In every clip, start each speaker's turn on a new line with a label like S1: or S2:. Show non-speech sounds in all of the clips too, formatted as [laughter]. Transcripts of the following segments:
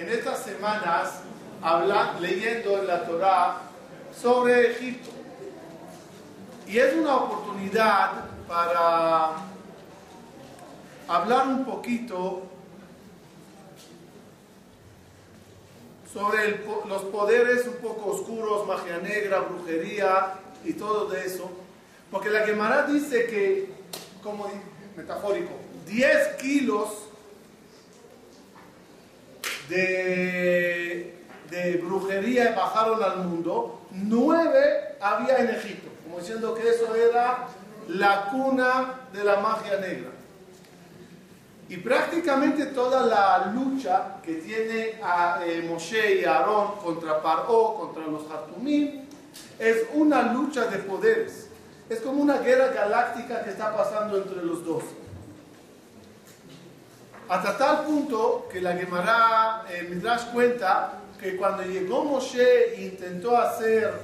S1: en estas semanas habla, leyendo en la Torah sobre Egipto. Y es una oportunidad para hablar un poquito sobre los poderes un poco oscuros, magia negra, brujería y todo de eso. Porque la Gemara dice que, como metafórico, 10 kilos de, brujería bajaron al mundo, 9 había en Egipto, como diciendo que eso era la cuna de la magia negra. Y prácticamente toda la lucha que tiene eh, Moshe y Aarón contra Paró, contra los Hartumim, es una lucha de poderes. Es como una guerra galáctica que está pasando entre los dos. Hasta tal punto que la Gemara eh, Midrash cuenta que cuando llegó Moshe e intentó hacer,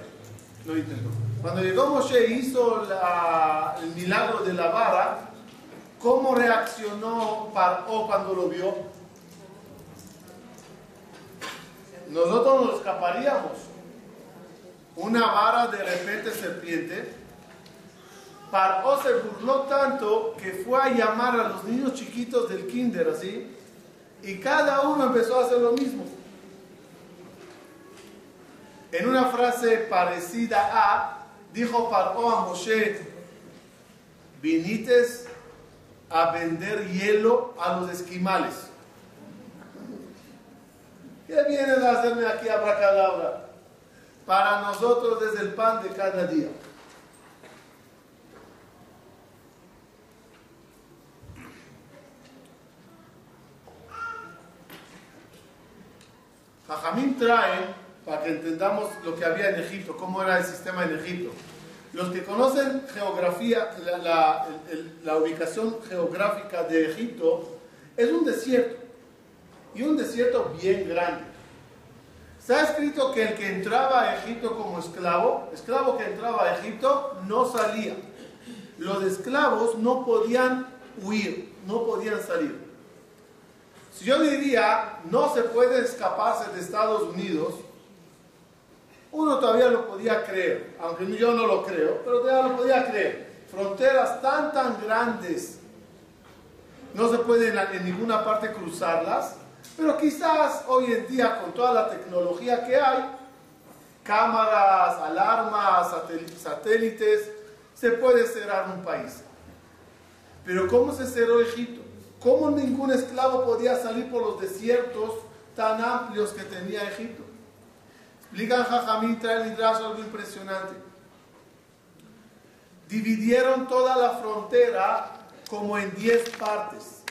S1: no intentó, cuando llegó Moshe e hizo el milagro de la vara, ¿Cómo reaccionó Paró cuando lo vio? Nosotros nos escaparíamos. Una vara de repente serpiente. Paró se burló tanto que fue a llamar a los niños chiquitos del kinder así. Y cada uno empezó a hacer lo mismo. En una frase parecida a, dijo Paró a Moshe, vinites a vender hielo a los esquimales. ¿Qué vienes a hacerme aquí abracadabra? Para nosotros es el pan de cada día. Jajamín trae, para que entendamos lo que había en Egipto, cómo era el sistema en Egipto. Los que conocen geografía, la, ubicación geográfica de Egipto, es un desierto. Y un desierto bien grande. Ha escrito que el que entraba a Egipto como esclavo, esclavo que entraba a Egipto, no salía. Los esclavos no podían huir, no podían salir. Si yo diría, no se puede escaparse de Estados Unidos, uno todavía lo podía creer, aunque yo no lo creo, pero todavía lo podía creer. Fronteras tan, tan grandes, no se puede en, ninguna parte cruzarlas, pero quizás hoy en día con toda la tecnología que hay, cámaras, alarmas, satélites, se puede cerrar un país. Pero ¿cómo se cerró Egipto? ¿Cómo ningún esclavo podía salir por los desiertos tan amplios que tenía Egipto? Explican Jajamín, trae el algo impresionante. Dividieron toda la frontera como en 10 partes.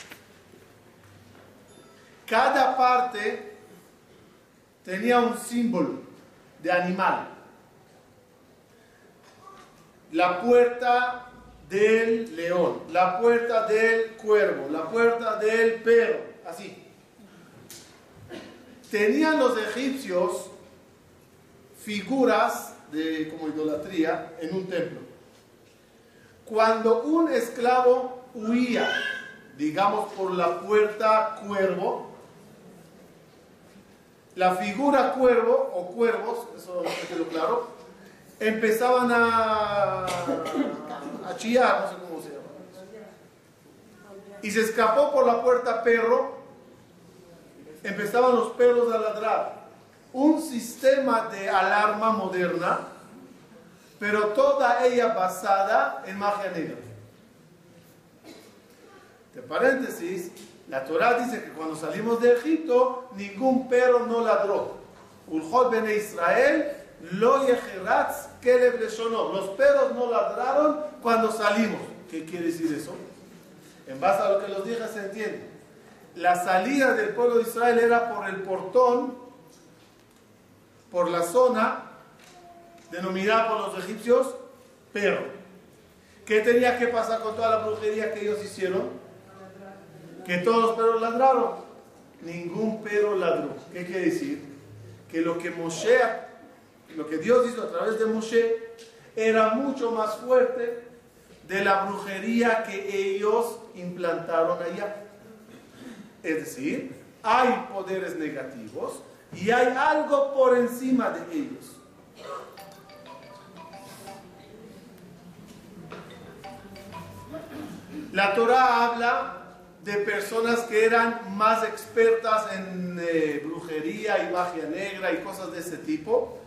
S1: Cada parte tenía un símbolo de animal. La puerta del león, la puerta del cuervo, la puerta del perro, así. Tenían los egipcios figuras de como idolatría en un templo. Cuando un esclavo huía, digamos por la puerta cuervo, la figura cuervo o cuervos, eso claro, empezaban a, a chillar, no sé cómo se llama. Y se escapó por la puerta perro, empezaban los perros a ladrar un sistema de alarma moderna, pero toda ella basada en magia negra. De paréntesis, la Torah dice que cuando salimos de Egipto, ningún perro no ladró. Ulhot bene Israel, lo Los perros no ladraron cuando salimos. ¿Qué quiere decir eso? En base a lo que los dije se entiende. La salida del pueblo de Israel era por el portón por la zona denominada por los egipcios perro. ¿Qué tenía que pasar con toda la brujería que ellos hicieron? Que todos los perros ladraron. Ningún perro ladró. ¿Qué quiere decir? Que lo que Moshe, lo que Dios hizo a través de Moshe, era mucho más fuerte de la brujería que ellos implantaron allá. Es decir, hay poderes negativos y hay algo por encima de ellos. La Torah habla de personas que eran más expertas en eh, brujería y magia negra y cosas de ese tipo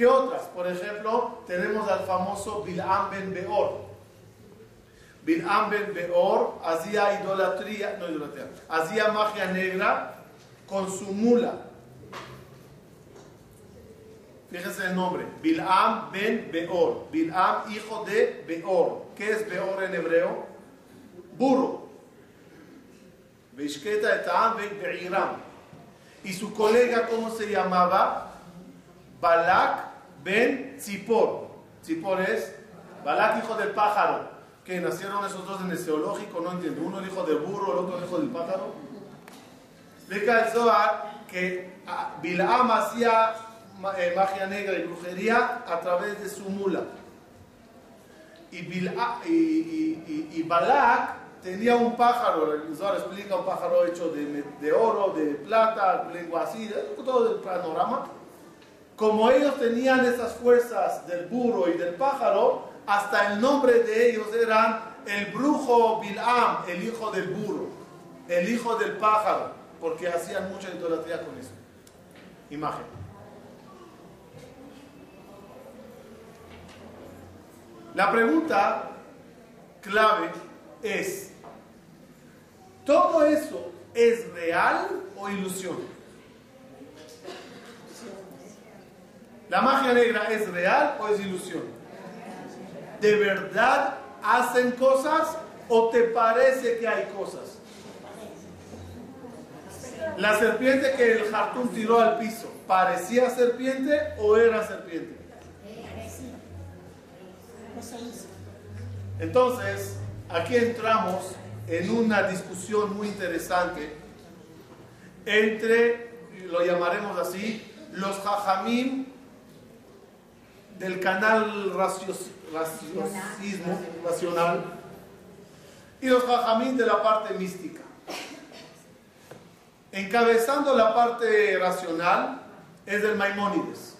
S1: que otras. Por ejemplo, tenemos al famoso Bil'am ben Beor. Bil'am ben Beor hacía idolatría, no idolatría, hacía magia negra con su mula. Fíjense el nombre, Bil'am ben Beor. Bil'am, hijo de Beor. ¿Qué es Beor en hebreo? burro. Y su colega, ¿cómo se llamaba? Balak ben Tzipor. Tzipor es Balak, hijo del pájaro. Que nacieron esos dos en el zoológico, no entiendo. Uno el hijo del burro, el otro hijo del pájaro. Explica el Zohar que ah, Bilam hacía eh, magia negra y brujería a través de su mula. Y, y, y Balak tenía un pájaro, el Zohar explica un pájaro hecho de, oro, de plata, lengua así, todo el panorama. Como ellos tenían esas fuerzas del burro y del pájaro, hasta el nombre de ellos eran el brujo Bilam, el hijo del burro, el hijo del pájaro, porque hacían mucha idolatría con eso. Imagen. La pregunta clave es, ¿Todo eso es real o ilusión? ¿La magia negra es real o es ilusión? ¿De verdad hacen cosas o te parece que hay cosas? La serpiente que el Hartún tiró al piso, ¿parecía serpiente o era serpiente? Entonces, aquí entramos en una discusión muy interesante entre, lo llamaremos así, los jajamim del canal racionalismo racional y los jajamim de la parte mística. Encabezando la parte racional es el Maimónides.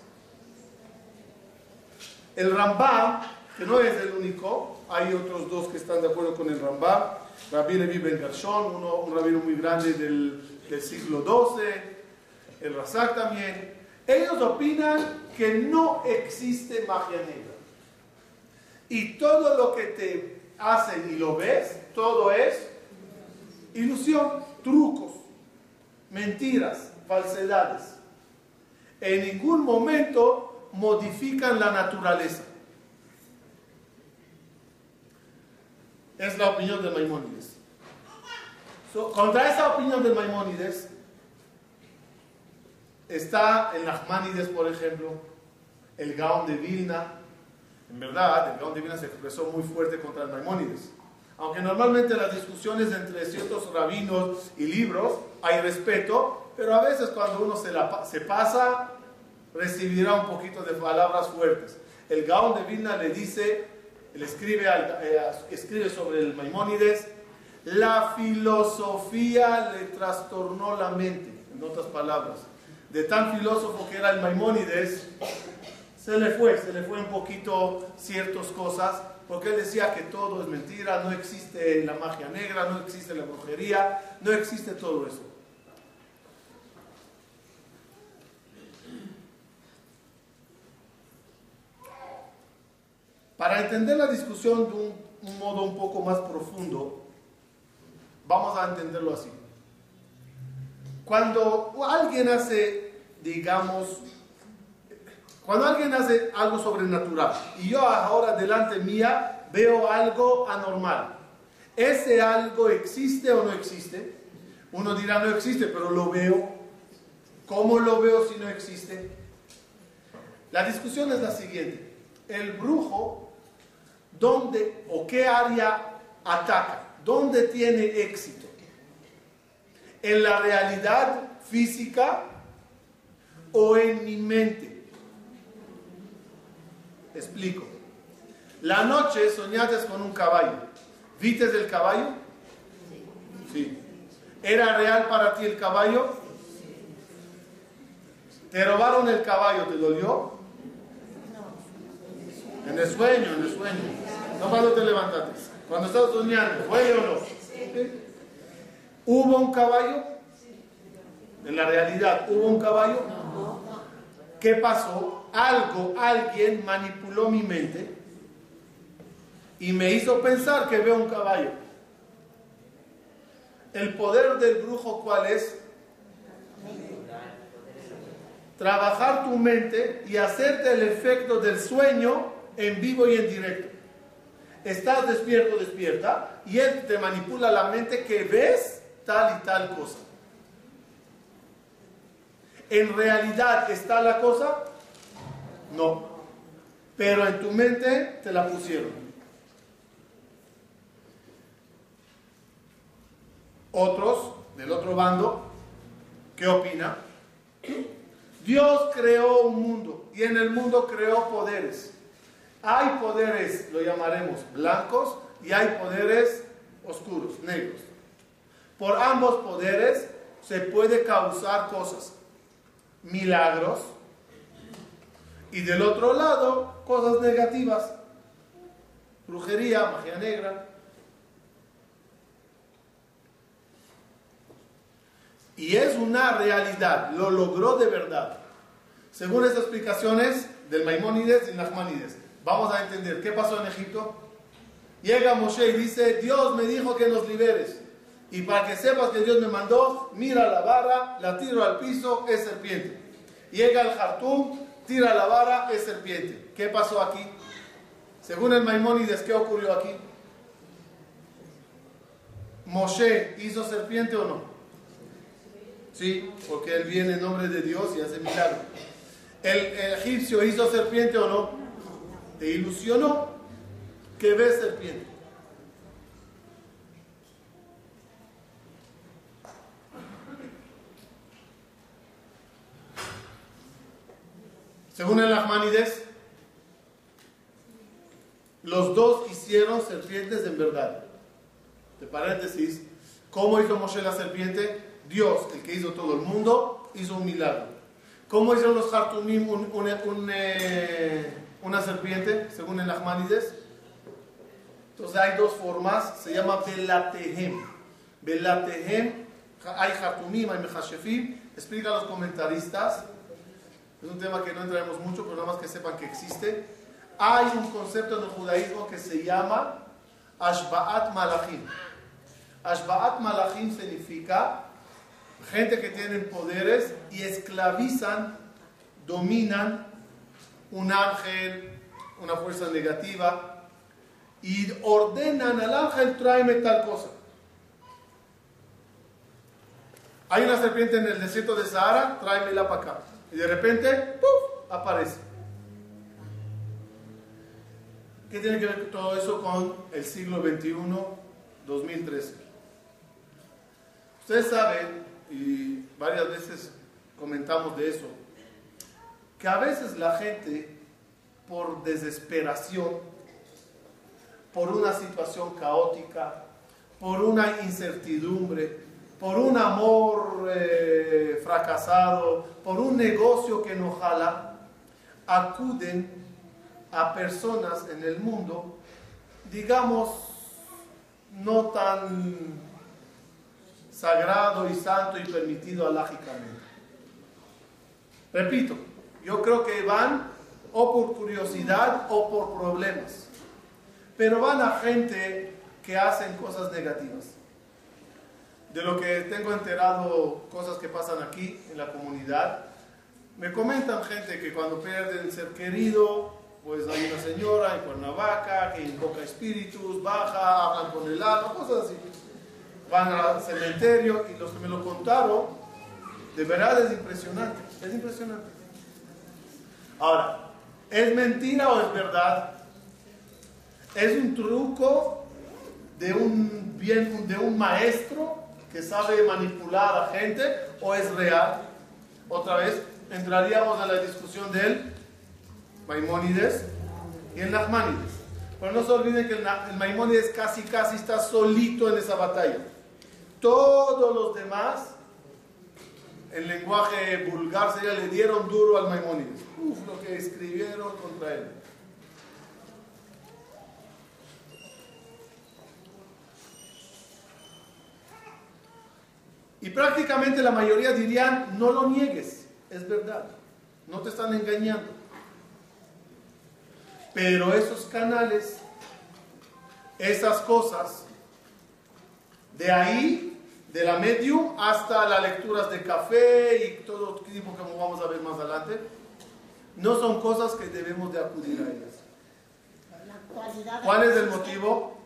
S1: El Rambam, que no es el único, hay otros dos que están de acuerdo con el Rambam, Rabbi Levi Ben Gershon, un rabino muy grande del, siglo XII, el Razak también. Ellos opinan que no existe magia negra. Y todo lo que te hacen y lo ves, todo es ilusión, trucos, mentiras, falsedades. En ningún momento modifican la naturaleza. Es la opinión de Maimónides. contra esa opinión de Maimónides está el Nachmanides, por ejemplo, el Gaon de Vilna. En verdad, el Gaon de Vilna se expresó muy fuerte contra el Maimónides. Aunque normalmente las discusiones entre ciertos rabinos y libros hay respeto, pero a veces cuando uno se, la, se pasa, recibirá un poquito de palabras fuertes. El Gaon de Vilna le dice él escribe, eh, escribe sobre el Maimónides, la filosofía le trastornó la mente, en otras palabras. De tan filósofo que era el Maimónides, se le fue, se le fue un poquito ciertas cosas, porque él decía que todo es mentira, no existe la magia negra, no existe la brujería, no existe todo eso. Para entender la discusión de un, modo un poco más profundo, vamos a entenderlo así. Cuando alguien hace, digamos, cuando alguien hace algo sobrenatural y yo ahora delante mía veo algo anormal, ¿ese algo existe o no existe? Uno dirá no existe, pero lo veo. ¿Cómo lo veo si no existe? La discusión es la siguiente. El brujo ¿Dónde o qué área ataca? ¿Dónde tiene éxito? ¿En la realidad física o en mi mente? Explico. La noche soñaste con un caballo. ¿Viste el caballo? Sí. ¿Era real para ti el caballo? Te robaron el caballo, ¿te dolió? En el sueño, en el sueño. No cuando te levantaste. Cuando estás soñando, ¿fue o no? ¿Hubo un caballo? En la realidad, ¿hubo un caballo? ¿Qué pasó? Algo, alguien manipuló mi mente y me hizo pensar que veo un caballo. El poder del brujo, ¿cuál es? Trabajar tu mente y hacerte el efecto del sueño en vivo y en directo. Estás despierto, despierta, y él te manipula la mente que ves tal y tal cosa. ¿En realidad está la cosa? No. Pero en tu mente te la pusieron. Otros, del otro bando, ¿qué opina? Dios creó un mundo y en el mundo creó poderes. Hay poderes, lo llamaremos blancos, y hay poderes oscuros, negros. Por ambos poderes se puede causar cosas, milagros, y del otro lado, cosas negativas, brujería, magia negra. Y es una realidad, lo logró de verdad. Según estas explicaciones del Maimónides y Nachmanides, vamos a entender qué pasó en Egipto. Llega Moshe y dice, Dios me dijo que nos liberes. Y para que sepas que Dios me mandó, mira la barra, la tiro al piso, es serpiente. Llega el Hartum, tira la vara, es serpiente. ¿Qué pasó aquí? Según el Maimónides, ¿qué ocurrió aquí? ¿Moshe hizo serpiente o no? Sí, porque él viene en nombre de Dios y hace milagro. ¿El, egipcio hizo serpiente o no? ¿Te ilusionó? que ves serpiente? Según el Ahmanides, los dos hicieron serpientes en verdad. De paréntesis, ¿cómo hizo Moshe la serpiente? Dios, el que hizo todo el mundo, hizo un milagro. ¿Cómo hicieron los Hartumim eh, una serpiente, según el Ahmanides? Entonces hay dos formas, se llama Belatehem. Belatehem, hay Hartumim, hay Mechashefim, explica a los comentaristas es un tema que no entraremos mucho, pero nada más que sepan que existe. Hay un concepto en el judaísmo que se llama Ashba'at Malachim. Ashba'at Malachim significa gente que tiene poderes y esclavizan, dominan un ángel, una fuerza negativa y ordenan al ángel tráeme tal cosa. Hay una serpiente en el desierto de Sahara, tráemela para acá. Y de repente, ¡puf! aparece. ¿Qué tiene que ver todo eso con el siglo XXI, 2013? Ustedes saben, y varias veces comentamos de eso, que a veces la gente, por desesperación, por una situación caótica, por una incertidumbre, por un amor eh, fracasado, por un negocio que no jala, acuden a personas en el mundo, digamos, no tan sagrado y santo y permitido alágicamente. Repito, yo creo que van o por curiosidad o por problemas, pero van a gente que hacen cosas negativas de lo que tengo enterado, cosas que pasan aquí en la comunidad, me comentan gente que cuando pierden ser querido, pues hay una señora en Cuernavaca que invoca espíritus, baja, hablan con el alma, cosas así. Van al cementerio y los que me lo contaron, de verdad es impresionante, es impresionante. Ahora, ¿es mentira o es verdad? ¿Es un truco de un, bien, de un maestro que sabe manipular a gente o es real. Otra vez, entraríamos a la discusión del Maimónides y el Nachmanides. Pero no se olviden que el, Maimónides casi casi está solito en esa batalla. Todos los demás en lenguaje vulgar sería le dieron duro al Maimónides. Uf, lo que escribieron contra él. Y prácticamente la mayoría dirían, no lo niegues, es verdad, no te están engañando. Pero esos canales, esas cosas, de ahí, de la medium, hasta las lecturas de café y todo tipo que vamos a ver más adelante, no son cosas que debemos de acudir a ellas. ¿Cuál es el motivo?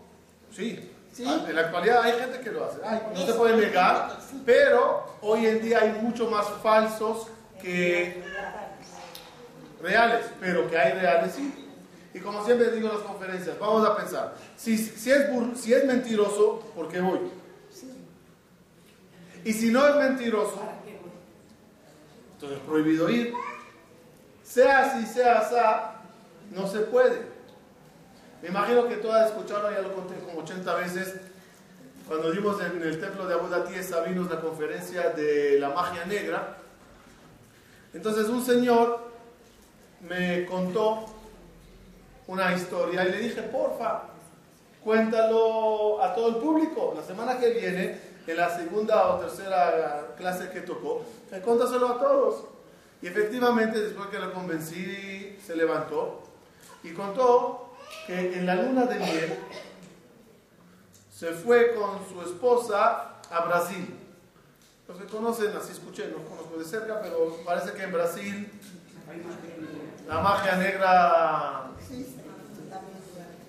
S1: Sí, Ah, en la actualidad hay gente que lo hace, no se puede negar, pero hoy en día hay mucho más falsos que reales, pero que hay reales sí. Y como siempre digo en las conferencias, vamos a pensar, si, si, es, si es mentiroso, ¿por qué voy? Y si no es mentiroso, entonces es prohibido ir. Sea así, sea así, no se puede. Me imagino que tú has escuchado, ya lo conté como 80 veces, cuando dimos en el templo de Abu Dati Sabinos la conferencia de la magia negra. Entonces un señor me contó una historia y le dije, porfa, cuéntalo a todo el público. La semana que viene, en la segunda o tercera clase que tocó, cuéntaselo a todos. Y efectivamente, después que lo convencí, se levantó y contó que en la luna de miel se fue con su esposa a Brasil. Los que conocen, así escuché, no conozco de cerca, pero parece que en Brasil la magia negra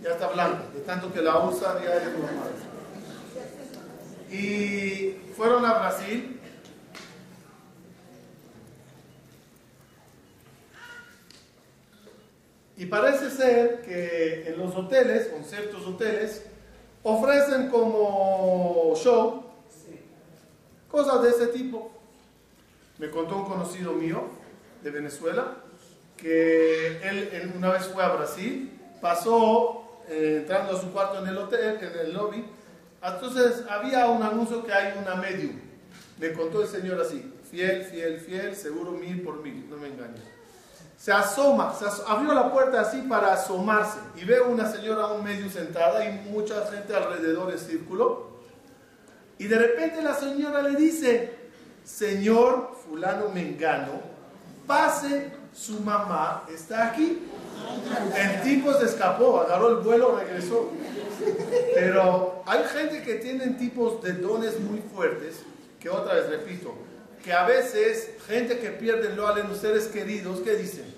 S1: ya está blanca, de tanto que la usan ya es normal. Y fueron a Brasil Y parece ser que en los hoteles, en ciertos hoteles, ofrecen como show cosas de ese tipo. Me contó un conocido mío de Venezuela que él, una vez fue a Brasil, pasó eh, entrando a su cuarto en el hotel, en el lobby. Entonces había un anuncio que hay una medium. Me contó el señor así, fiel, fiel, fiel, seguro mil por mil, no me engañes se asoma, se abrió la puerta así para asomarse y ve una señora un medio sentada y mucha gente alrededor en círculo. Y de repente la señora le dice, Señor fulano mengano, pase, su mamá está aquí. El tipo se escapó, agarró el vuelo, regresó. Pero hay gente que tienen tipos de dones muy fuertes, que otra vez repito, que a veces gente que pierde lo a los seres queridos, ¿qué dicen?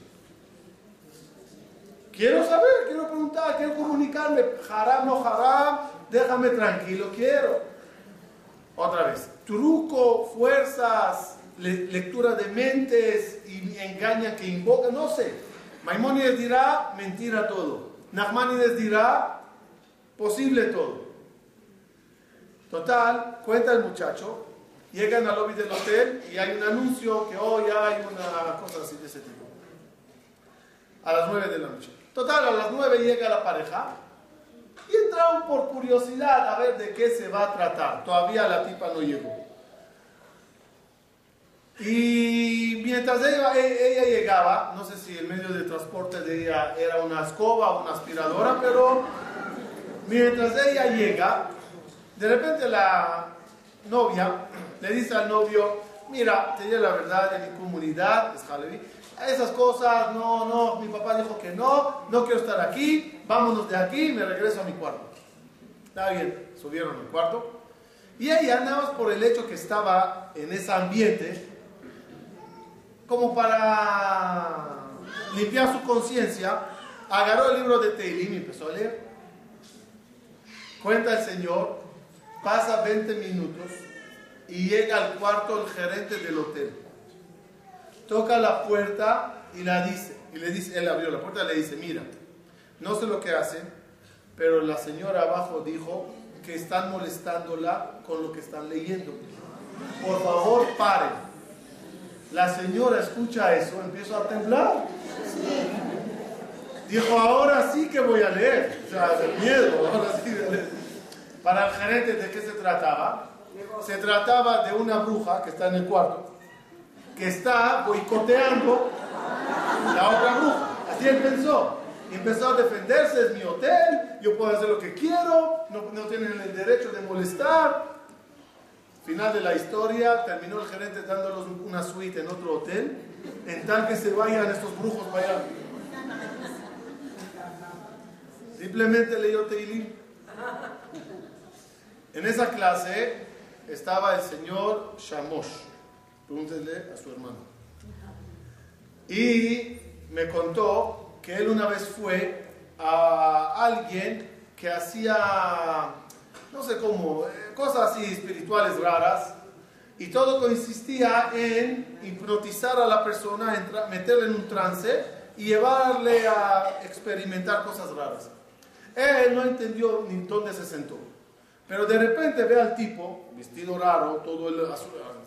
S1: Quiero saber, quiero preguntar, quiero comunicarme. Haram, no haram, déjame tranquilo, quiero. Otra vez, truco, fuerzas, lectura de mentes y engaña que invoca, no sé. Maimónides dirá mentira todo. Nachmanides dirá posible todo. Total, cuenta el muchacho, Llegan al lobby del hotel y hay un anuncio que hoy hay una cosa así de ese tipo. A las 9 de la noche. Total, a las 9 llega la pareja y entraron por curiosidad a ver de qué se va a tratar. Todavía la tipa no llegó. Y mientras ella, ella, llegaba, no sé si el medio de transporte de ella era una escoba o una aspiradora, pero mientras ella llega, de repente la novia le dice al novio, mira, te la verdad, en mi comunidad, es esas cosas, no, no, mi papá dijo que no, no quiero estar aquí, vámonos de aquí, me regreso a mi cuarto. Está bien, subieron al cuarto. Y ella, nada por el hecho que estaba en ese ambiente, como para limpiar su conciencia, agarró el libro de Teilim y empezó a leer. Cuenta el Señor, pasa 20 minutos y llega al cuarto el gerente del hotel. Toca la puerta y la dice, y le dice, él abrió la puerta y le dice, mira, no sé lo que hace, pero la señora abajo dijo que están molestándola con lo que están leyendo. Por favor, paren. La señora escucha eso, empieza a temblar. Dijo, ahora sí que voy a leer. O sea, de miedo, [laughs] ahora sí. Para el gerente, ¿de qué se trataba? Se trataba de una bruja que está en el cuarto, que está boicoteando la otra bruja. Así él pensó. Y empezó a defenderse, es mi hotel, yo puedo hacer lo que quiero, no, tienen el derecho de molestar. Final de la historia, terminó el gerente dándolos una suite en otro hotel, en tal que se vayan estos brujos para allá. Simplemente leyó Teilim. En esa clase estaba el señor Shamosh. Pregúntele a su hermano. Y me contó que él una vez fue a alguien que hacía, no sé cómo, eh, cosas así espirituales raras. Y todo consistía en hipnotizar a la persona, meterle en un trance y llevarle a experimentar cosas raras. Él no entendió ni dónde se sentó. Pero de repente ve al tipo, vestido raro, todo el,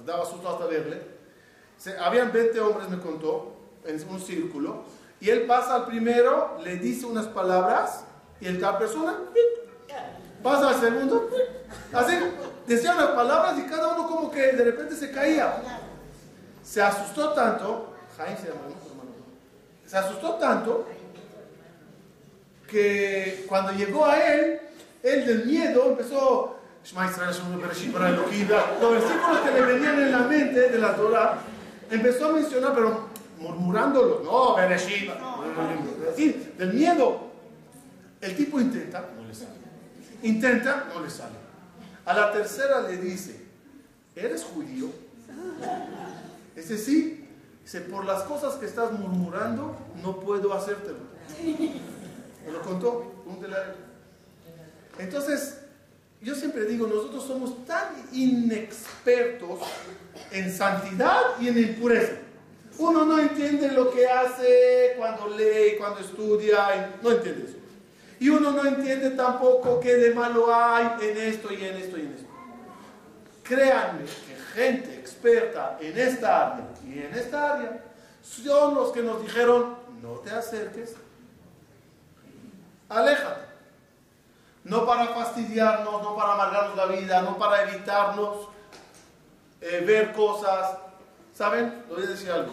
S1: daba susto hasta verle. Habían 20 hombres, me contó, en un círculo. Y él pasa al primero, le dice unas palabras, y el cada persona pasa al segundo, así, decía unas palabras y cada uno como que de repente se caía. Se asustó tanto, Jaime se llama, se asustó tanto que cuando llegó a él, él del miedo empezó, los versículos que le venían en la mente de la Torah, empezó a mencionar, pero murmurándolo, no, Bereshit, del miedo. El tipo intenta, no le sale. Intenta, no le sale. A la tercera le dice, ¿eres judío? Ese sí, dice, por las cosas que estás murmurando, no puedo hacértelo. Me lo contó, Entonces, yo siempre digo, nosotros somos tan inexpertos en santidad y en impureza. Uno no entiende lo que hace cuando lee, cuando estudia, no entiende eso. Y uno no entiende tampoco qué de malo hay en esto y en esto y en esto. Créanme que gente experta en esta área y en esta área son los que nos dijeron, no te acerques, aléjate. No para fastidiarnos, no para amargarnos la vida, no para evitarnos eh, ver cosas. ¿Saben? Le voy a decir algo.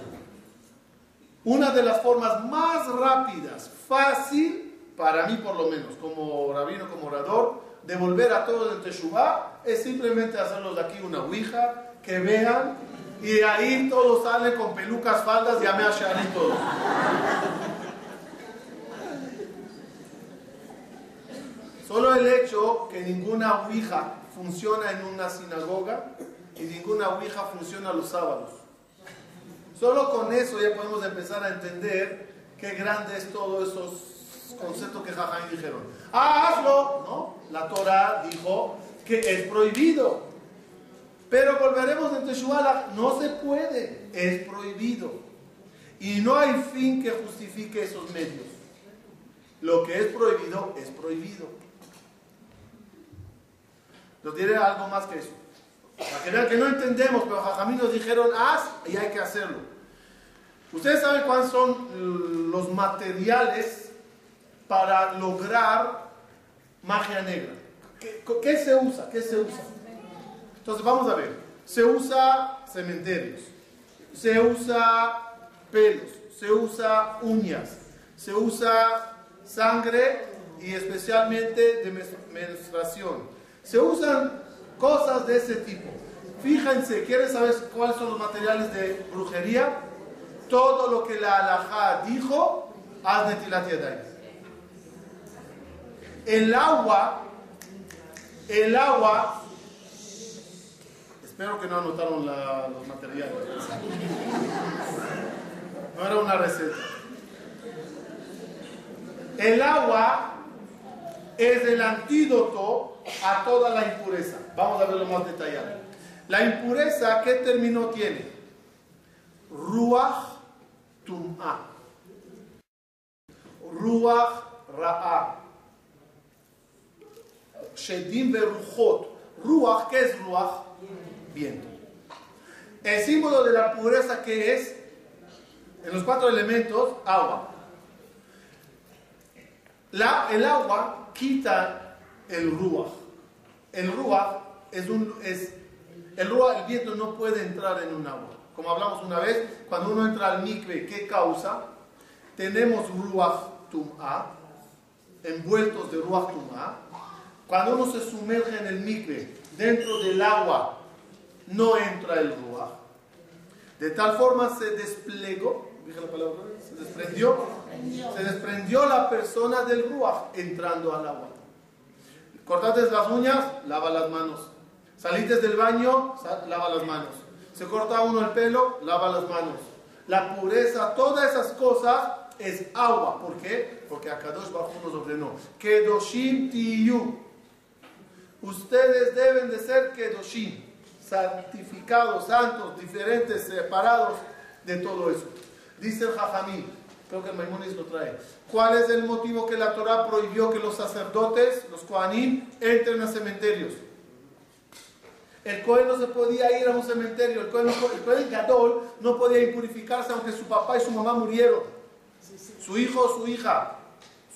S1: Una de las formas más rápidas, fácil, para mí por lo menos, como rabino, como orador, de volver a todos en Teshuvah, es simplemente hacerlos de aquí una ouija, que vean, y ahí todos salen con pelucas, faldas y amea y todo. Solo el hecho que ninguna ouija funciona en una sinagoga y ninguna ouija funciona los sábados. Solo con eso ya podemos empezar a entender qué grande es todos esos conceptos que Jajain dijeron. ¡Ah, hazlo! ¿No? La Torah dijo que es prohibido. Pero volveremos en Teshuala, no se puede, es prohibido. Y no hay fin que justifique esos medios. Lo que es prohibido es prohibido. Nos diré algo más que eso. Para que vean que no entendemos, pero Jajamí nos dijeron haz y hay que hacerlo. Ustedes saben cuáles son los materiales para lograr magia negra. ¿Qué, se usa? ¿Qué se usa? Entonces vamos a ver. Se usa cementerios, se usa pelos, se usa uñas, se usa sangre y especialmente de menstruación se usan cosas de ese tipo. Fíjense, ¿quieren saber cuáles son los materiales de brujería? Todo lo que la alajá dijo, haz netilat El agua, el agua, espero que no anotaron los materiales. No era una receta. El agua es el antídoto a toda la impureza. Vamos a verlo más detallado. La impureza, ¿qué término tiene? Ruach tum'a. Ruach ra'a. Shedim beruchot. Ruach, ¿qué es ruach? Viento. El símbolo de la pureza que es, en los cuatro elementos, agua. La, el agua quita el ruach. El ruach es un... Es, el ruach, el viento no puede entrar en un agua. como hablamos una vez, cuando uno entra al mikve, ¿qué causa? Tenemos ruach tum'a, envueltos de ruach tum'a. Cuando uno se sumerge en el mikve, dentro del agua, no entra el ruach. De tal forma se desplegó, dije la palabra, se desprendió, se desprendió la persona del ruach entrando al agua. Cortaste las uñas, lava las manos. Saliste del baño, lava las manos. Se corta uno el pelo, lava las manos. La pureza, todas esas cosas es agua. ¿Por qué? Porque Akadosh Baruj nos ordenó. Kedoshim tiyu. Ustedes deben de ser Kedoshim. Santificados, santos, diferentes, separados de todo eso. Dice el Jajamí, creo que el Maimonides lo trae. ¿Cuál es el motivo que la Torah prohibió que los sacerdotes, los Kohanim, entren a cementerios? El Cohen no se podía ir a un cementerio, el Cohen, el Gadol no podía impurificarse aunque su papá y su mamá murieron. Su hijo o su hija,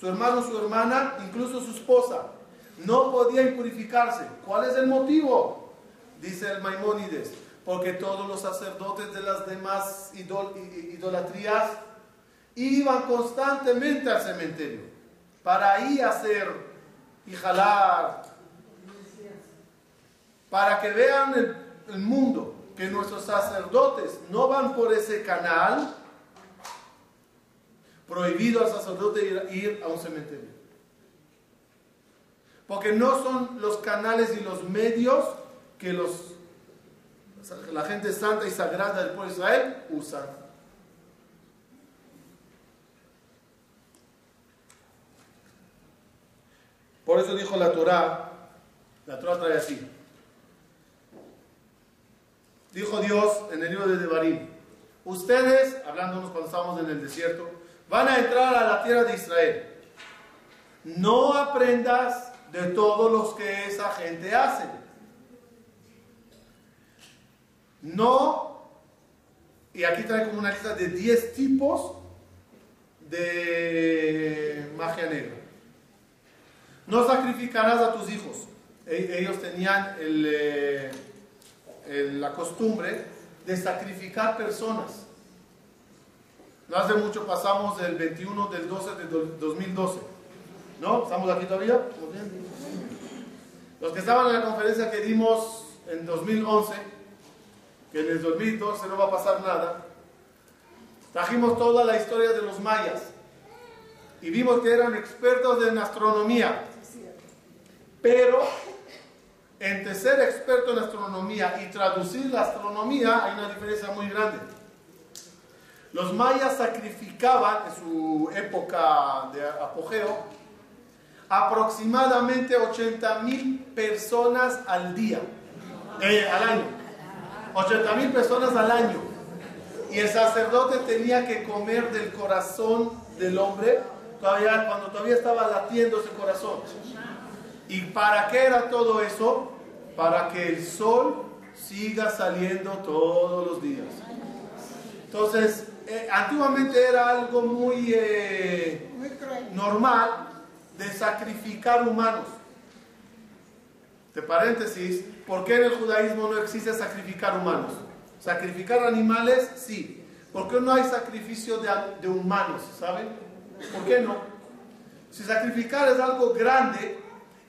S1: su hermano o su hermana, incluso su esposa, no podía impurificarse. ¿Cuál es el motivo? Dice el Maimónides, porque todos los sacerdotes de las demás idolatrías iban constantemente al cementerio para ahí hacer y jalar para que vean el, mundo, que nuestros sacerdotes no van por ese canal, prohibido al sacerdote ir, a un cementerio. Porque no son los canales y los medios que los, la gente santa y sagrada del pueblo de Israel usan. Por eso dijo la Torah, la Torah trae así, dijo Dios en el libro de Devarim, ustedes, hablándonos cuando estamos en el desierto, van a entrar a la tierra de Israel. No aprendas de todos los que esa gente hace. No, y aquí trae como una lista de 10 tipos de magia negra. No sacrificarás a tus hijos. E-, ellos tenían. Eh, la costumbre de sacrificar personas. No hace mucho pasamos del 21 del 12 del 2012. ¿No? ¿Estamos aquí todavía? Los que estaban en la conferencia que dimos en 2011, que en el 2012 no va a pasar nada, trajimos toda la historia de los mayas y vimos que eran expertos en astronomía. Pero entre ser experto en astronomía y traducir la astronomía hay una diferencia muy grande. Los mayas sacrificaban en su época de apogeo aproximadamente 80 mil personas al día, eh, al año. 80 mil personas al año. Y el sacerdote tenía que comer del corazón del hombre todavía, cuando todavía estaba latiendo ese corazón. ¿Y para qué era todo eso? Para que el sol siga saliendo todos los días. Entonces, eh, antiguamente era algo muy eh, normal de sacrificar humanos. De paréntesis, ¿por qué en el judaísmo no existe sacrificar humanos? Sacrificar animales, sí. ¿Por qué no hay sacrificio de, de humanos? ¿Saben? ¿Por qué no? Si sacrificar es algo grande,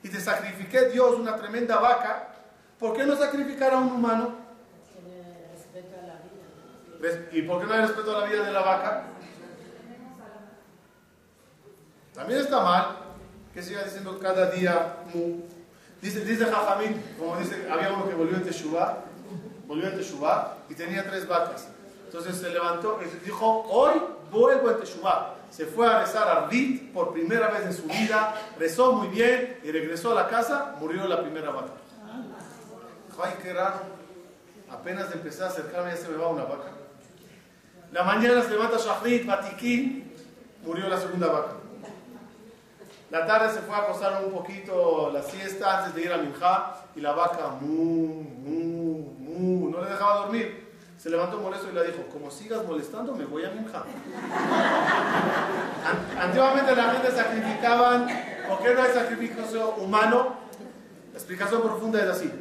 S1: y te sacrifiqué Dios una tremenda vaca, ¿por qué no sacrificar a un humano? ¿Y por qué no hay respeto a la vida de la vaca? También está mal que siga diciendo cada día mu. Dice, dice Jajamín, como dice, había uno que volvió en Teshuvah, volvió en Teshuvah y tenía tres vacas. Entonces se levantó y dijo, hoy vuelvo en Teshuvah se fue a rezar a Arbit por primera vez en su vida, rezó muy bien y regresó a la casa, murió la primera vaca. Ay, qué raro. Apenas empecé a acercarme, ya se me va una vaca. La mañana se levanta Shahrit, Batiquín, murió la segunda vaca. La tarde se fue a acostar un poquito la siesta antes de ir a Minjá y la vaca, mu, mu, mu, no le dejaba dormir. Se levantó molesto y le dijo, como sigas molestando, me voy a Minja. Antiguamente la gente sacrificaban, ¿por qué no hay sacrificio humano? La explicación profunda es así.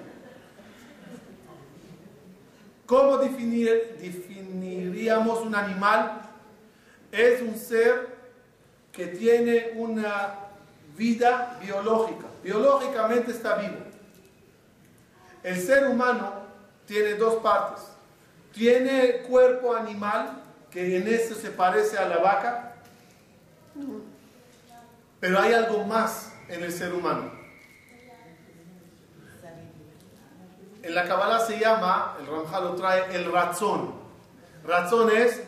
S1: ¿Cómo definir, definiríamos un animal? Es un ser que tiene una vida biológica. Biológicamente está vivo. El ser humano tiene dos partes. Tiene cuerpo animal, que en eso se parece a la vaca, pero hay algo más en el ser humano. En la Kabbalah se llama, el Ramjal lo trae, el razón. Razón es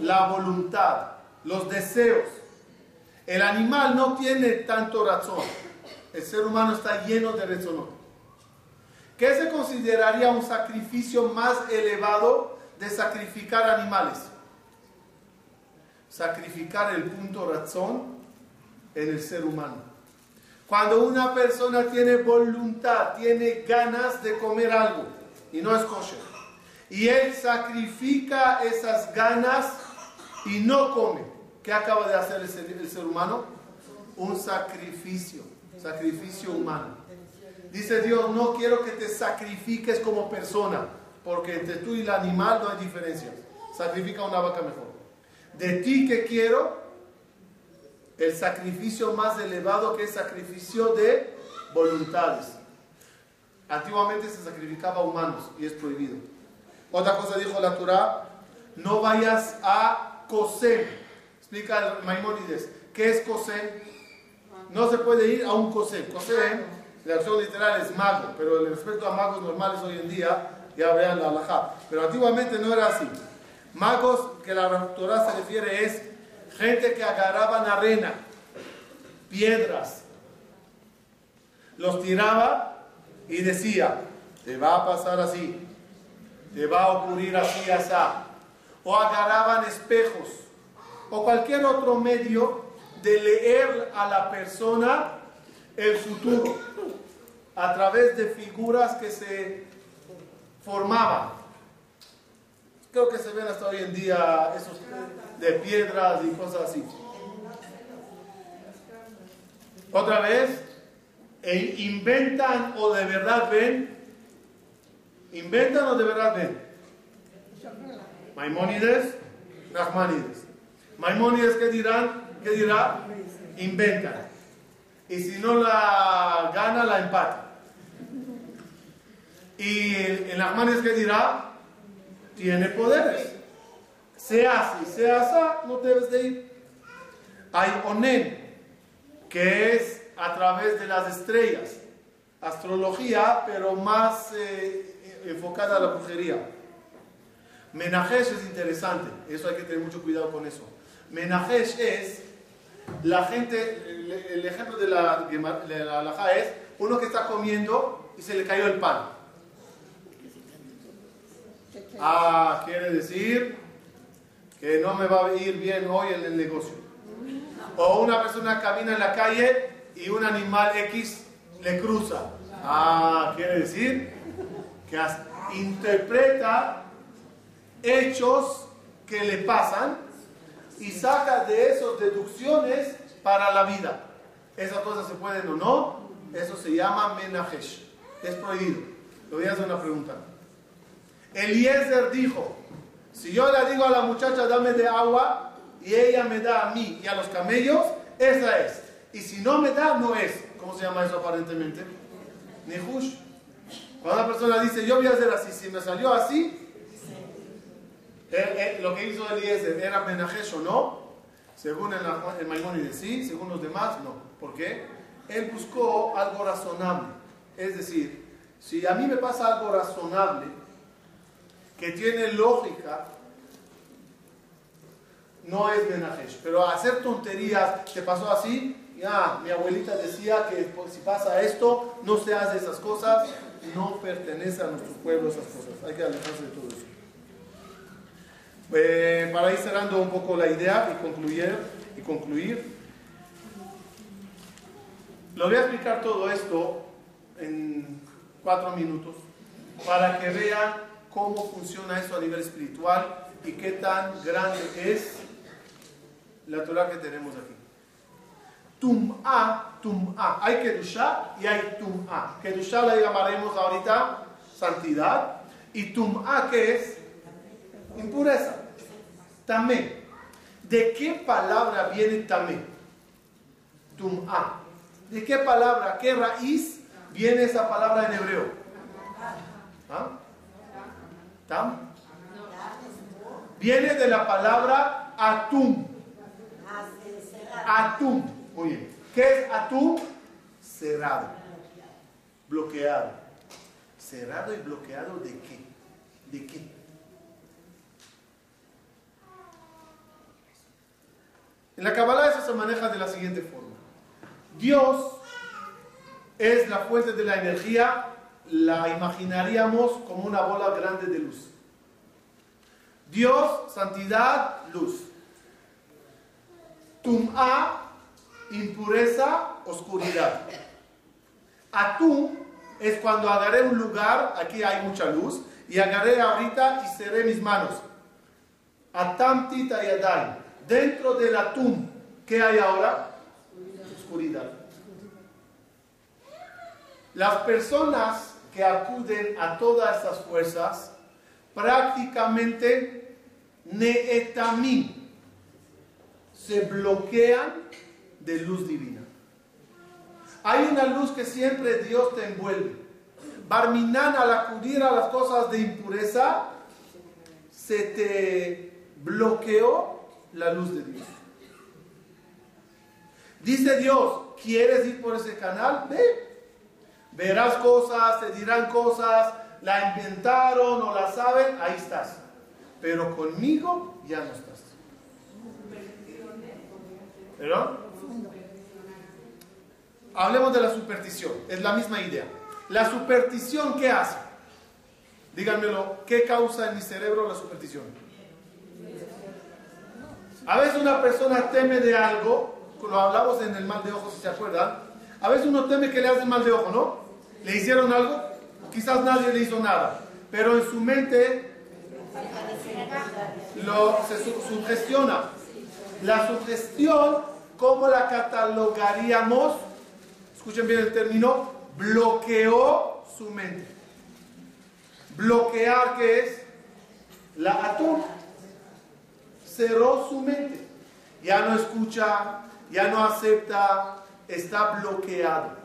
S1: la voluntad, los deseos. El animal no tiene tanto razón. El ser humano está lleno de razón. ¿Qué se consideraría un sacrificio más elevado de sacrificar animales? Sacrificar el punto razón en el ser humano. Cuando una persona tiene voluntad, tiene ganas de comer algo y no es kosher, y él sacrifica esas ganas y no come, ¿qué acaba de hacer el ser, humano? Un sacrificio, sacrificio humano. Dice Dios, no quiero que te sacrifiques como persona, porque entre tú y el animal no hay diferencia. Sacrifica una vaca mejor. De ti que quiero el sacrificio más elevado que es sacrificio de voluntades. Antiguamente se sacrificaba humanos y es prohibido. Otra cosa dijo la Torah, no vayas a coser. Explica Maimónides, ¿qué es coser? No se puede ir a un coser. Coser, la acción literal es mago, pero respecto a magos normales hoy en día, ya vean la halajá. Pero antiguamente no era así. Magos que la Torah se refiere es gente que agarraban arena, piedras, los tiraba y decía, te va a pasar así, te va a ocurrir así, así. O agarraban espejos o cualquier otro medio de leer a la persona el futuro a través de figuras que se formaban. Creo que se ven hasta hoy en día esos de piedras y cosas así. Otra vez, e inventan o de verdad ven. Inventan o de verdad ven. Maimónides, Nachmanides. Maimónides, ¿qué dirán? ¿Qué dirá? Inventan. Y si no la gana, la empata. Y en Nachmanides, ¿qué dirá? tiene poderes. Sea así, sea así, no debes de ir. Hay Onen, que es a través de las estrellas, astrología, pero más eh, enfocada a la brujería. Menajesh es interesante, eso hay que tener mucho cuidado con eso. Menajesh es la gente, el, ejemplo de la, de es uno que está comiendo y se le cayó el pan. Ah, quiere decir que no me va a ir bien hoy en el negocio. O una persona camina en la calle y un animal X le cruza. Ah, quiere decir que interpreta hechos que le pasan y saca de esos deducciones para la vida. Esas cosas se pueden o no, eso se llama menajesh. Es prohibido. Le voy a hacer una pregunta. Eliezer dijo, si yo le digo a la muchacha dame de agua y ella me da a mí y a los camellos, esa es. Y si no me da, no es. ¿Cómo se llama eso aparentemente? Nehush. Cuando una persona dice, yo voy a hacer así, si me salió así, eh, eh, lo que hizo Eliezer era menajesh o no, según el, el Maimónides sí, según los demás no. ¿Por qué? Él buscó algo razonable. Es decir, si a mí me pasa algo razonable, que tiene lógica, no es Benajesh. Pero hacer tonterías, ¿te pasó así? Ya, mi abuelita decía que pues, si pasa esto, no se hace esas cosas, no pertenece a nuestro pueblo esas cosas. Hay que alejarse de todo. Eh, para ir cerrando un poco la idea y concluir, y concluir, lo voy a explicar todo esto en cuatro minutos para que vean cómo funciona eso a nivel espiritual y qué tan grande es la Torah que tenemos aquí. Tum'a, tum'a. Hay Kedushá y hay tum'a. Kedushá la llamaremos ahorita santidad Y tum'a, ¿qué es? Impureza. Tamé. ¿De qué palabra viene tamé? Tum'a. ¿De qué palabra, qué raíz viene esa palabra en hebreo? ¿Ah? ¿Tam? Viene de la palabra atum. Atum. Muy bien. ¿Qué es atum? Cerrado. Bloqueado. ¿Cerrado y bloqueado de qué? ¿De qué? En la Kabbalah eso se maneja de la siguiente forma. Dios es la fuente de la energía, la imaginaríamos como una bola grande de luz. Dios, santidad, luz. Tum'a, impureza, oscuridad. Atum es cuando agarré un lugar, aquí hay mucha luz, y agarré ahorita y cerré mis manos. Atam tita yadai. Dentro del atum, ¿qué hay ahora? Oscuridad. Las personas que acuden a todas estas fuerzas prácticamente neetamim se bloquean de luz divina. Hay una luz que siempre Dios te envuelve. Barminan al acudir a las cosas de impureza, se te bloqueó la luz de Dios. Dice Dios, ¿quieres ir por ese canal? Ve. Verás cosas, te dirán cosas, la inventaron o la saben, ahí estás. Pero conmigo ya no estás. ¿Perdón? Hablemos de la superstición, es la misma idea. La superstición, ¿qué hace? Díganmelo, ¿qué causa en mi cerebro la superstición? A veces una persona teme de algo, lo hablamos en el mal de ojo, si se acuerdan. A veces uno teme que le hacen mal de ojo, ¿no? ¿Le hicieron algo? Quizás nadie le hizo nada, pero en su mente lo, se sugestiona. La sugestión, ¿cómo la catalogaríamos? Escuchen bien el término, bloqueó su mente. Bloquear, ¿qué es? La ató cerró su mente. Ya no escucha, ya no acepta, está bloqueado.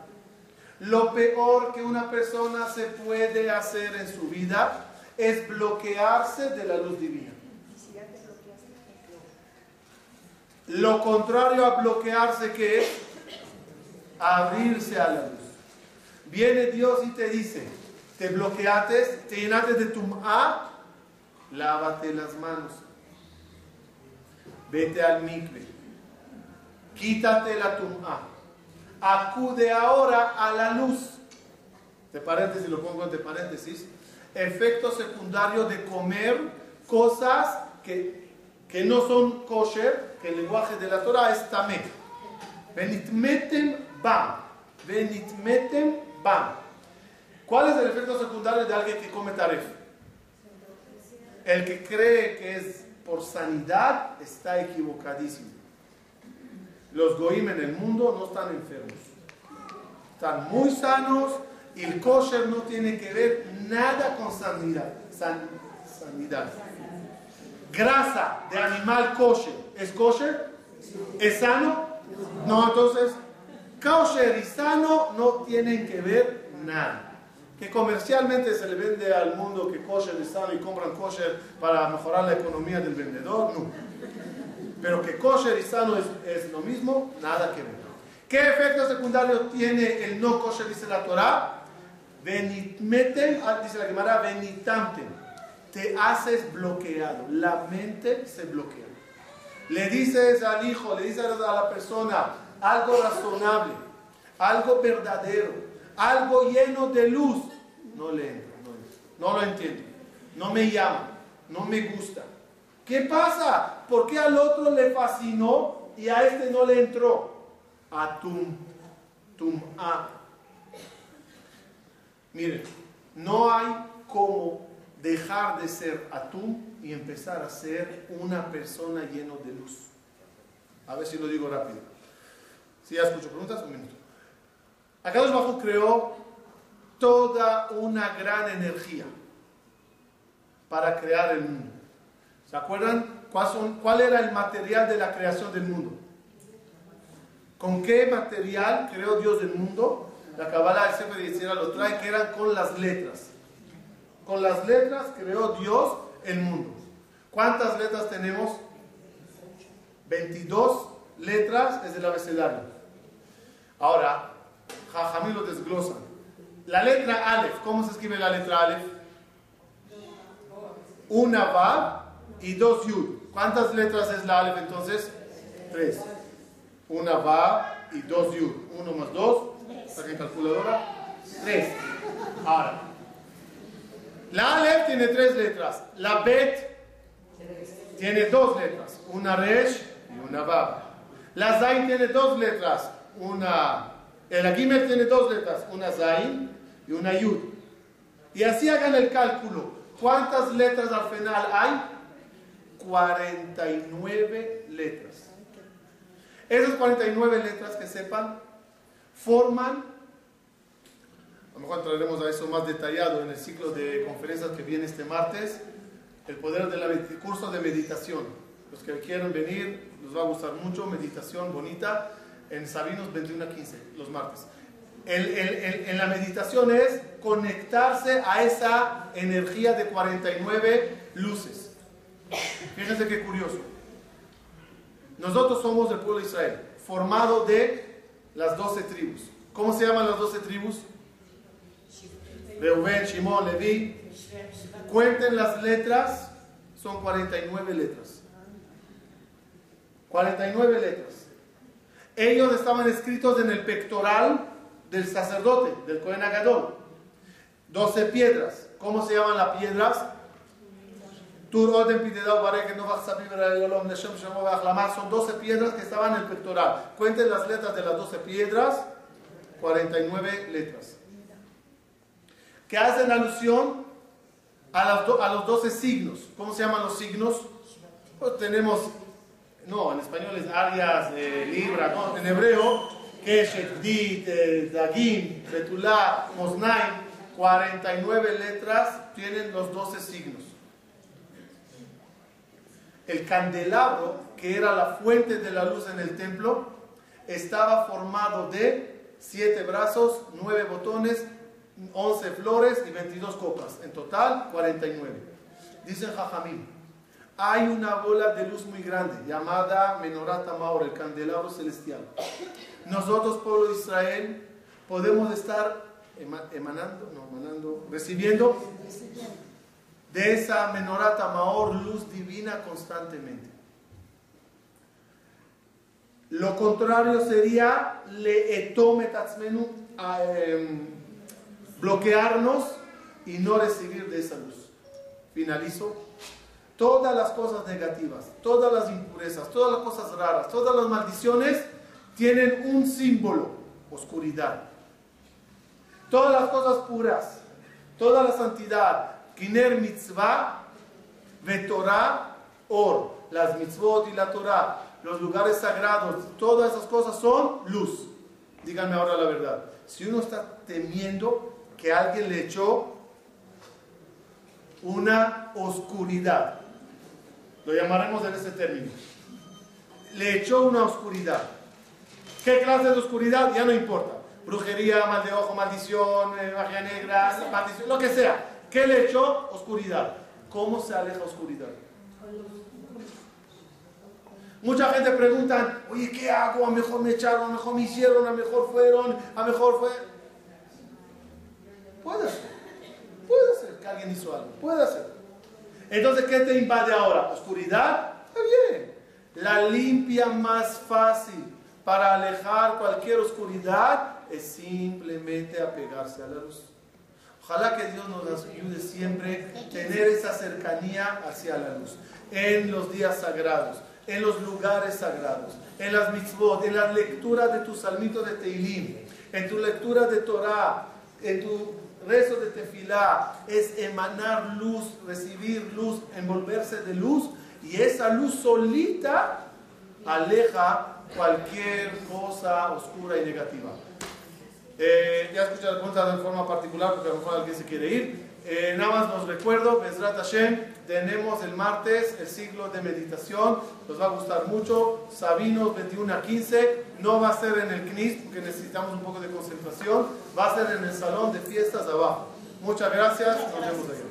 S1: Lo peor que una persona se puede hacer en su vida es bloquearse de la luz divina. Lo contrario a bloquearse que es abrirse a la luz. Viene Dios y te dice, te bloqueaste, te llenaste de tu A, lávate las manos vete al mikve, quítate la tum'a, acude ahora a la luz. De paréntesis, lo pongo entre paréntesis. Efecto secundario de comer cosas que, que no son kosher, que el lenguaje de la Torah es tamé. Benitmetem bam. Benitmetem bam. ¿Cuál es el efecto secundario de alguien que come taref? El que cree que es por sanidad está equivocadísimo. Los goim en el mundo no están enfermos. Están muy sanos y el kosher no tiene que ver nada con sanidad. sanidad. Grasa de animal kosher. ¿Es kosher? ¿Es sano? No, entonces, kosher y sano no tienen que ver nada que comercialmente se le vende al mundo que kosher es sano y compran kosher para mejorar la economía del vendedor, no. Pero que kosher y sano es, lo mismo, nada que ver. ¿Qué efecto secundario tiene el no kosher, dice la Torah? Venitmeten, ah, dice la Gemara, venitamten. Te haces bloqueado, la mente se bloquea. Le dices al hijo, le dices a la persona algo razonable, algo verdadero, algo lleno de luz, no le entro, no, lo entiendo, no me llama, no me gusta. ¿Qué pasa? ¿Por qué al otro le fascinó y a este no le entró? Atum, tum, a. Miren, no hay como dejar de ser atum y empezar a ser una persona lleno de luz. A ver si lo digo rápido. Si ya escucho preguntas, un minuto. Akadosh Bajo creó toda una gran energía. para crear el mundo. ¿Se acuerdan cuál, era el material de la creación del mundo? ¿Con qué material creó Dios el mundo? La Kabbalah del Sefer lo trae que eran con las letras. Con las letras creó Dios el mundo. ¿Cuántas letras tenemos? 22 letras desde el abecedario. Ahora, Jajamí lo desglosan. La letra Aleph, ¿cómo se escribe la letra Aleph? Una va y dos Yud. ¿Cuántas letras es la Aleph entonces? Tres. Una va y dos Yud. Uno más dos. Saquen calculadora. Tres. Ahora. La Aleph tiene tres letras. La Bet tiene dos letras. Una Resh y una Va. La Zain tiene dos letras. Una. El Gimel tiene dos letras. Una Zain y una Yud. Y así hagan el cálculo. ¿Cuántas letras al final hay? 49 letras. Esas 49 letras que sepan forman, a lo mejor entraremos a eso más detallado en el ciclo de conferencias que viene este martes, el poder del curso de meditación. Los que quieran venir, les va a gustar mucho, meditación bonita, en Sabinos 21 a 15, los martes. en la meditación es conectarse a esa energía de 49 luces. Fíjense qué curioso. Nosotros somos el pueblo de Israel, formado de las 12 tribus. ¿Cómo se llaman las 12 tribus? Reuben, Shimon, Levi. Cuenten las letras, son 49 letras. 49 letras. Ellos estaban escritos en el pectoral del sacerdote, del Cohen Agadol. 12 piedras. ¿Cómo se llaman las piedras? Son 12 piedras que estaban en el pectoral. Cuenten las letras de las 12 piedras, 49 letras. Que hacen alusión a, a los 12 signos. ¿Cómo se llaman los signos? Pues tenemos, no, en español es Arias, eh, Libra, no, en hebreo, Keshet, Dit, eh, Dagim, Betulá, Mosnaim, 49 letras tienen los 12 signos el candelabro, que era la fuente de la luz en el templo, estaba formado de siete brazos, nueve botones, once flores y 22 copas. En total, 49. Dicen Jajamín, hay una bola de luz muy grande llamada Menorata Maor, el candelabro celestial. Nosotros, pueblo de Israel, podemos estar emanando, no, emanando, recibiendo de esa menorata maor, luz divina constantemente. Lo contrario sería le etome em, bloquearnos y no recibir de esa luz. Finalizo. Todas las cosas negativas, todas las impurezas, todas las cosas raras, todas las maldiciones tienen un símbolo, oscuridad. Todas las cosas puras, toda la santidad, Kiner mitzvah, Torah, or. Las mitzvot y la Torah, los lugares sagrados, todas esas cosas son luz. Díganme ahora la verdad. Si uno está temiendo que alguien le echó una oscuridad, lo llamaremos en ese término, le echó una oscuridad. ¿Qué clase de oscuridad? Ya no importa. Brujería, mal de ojo, maldición, eh, magia negra, maldición, lo que sea ¿Qué le echó? Oscuridad. ¿Cómo se aleja oscuridad? Mucha gente pregunta, oye, ¿qué hago? A mejor me echaron, a mejor me hicieron, a mejor fueron, a mejor fue. Puede ser, puede ser que alguien hizo algo, puede ser. Entonces, ¿qué te invade ahora? ¿Oscuridad? Está bien. La limpia más fácil para alejar cualquier oscuridad es simplemente apegarse a la luz. Ojalá que Dios nos ayude siempre a tener esa cercanía hacia la luz. En los días sagrados, en los lugares sagrados, en las mitzvot, en la lectura de tu salmito de Teilim, en tu lectura de Torah, en tu rezo de tefilá, es emanar luz, recibir luz, envolverse de luz, y esa luz solita aleja cualquier cosa oscura y negativa. Eh, ya escuché la pregunta de forma particular porque a lo mejor alguien se quiere ir. Eh, nada más los recuerdo, Bezrat Hashem, tenemos el martes el ciclo de meditación, nos va a gustar mucho, Sabinos 21 a 15, no va a ser en el CNIS porque necesitamos un poco de concentración, va a ser en el salón de fiestas abajo. Muchas gracias, nos vemos ahí.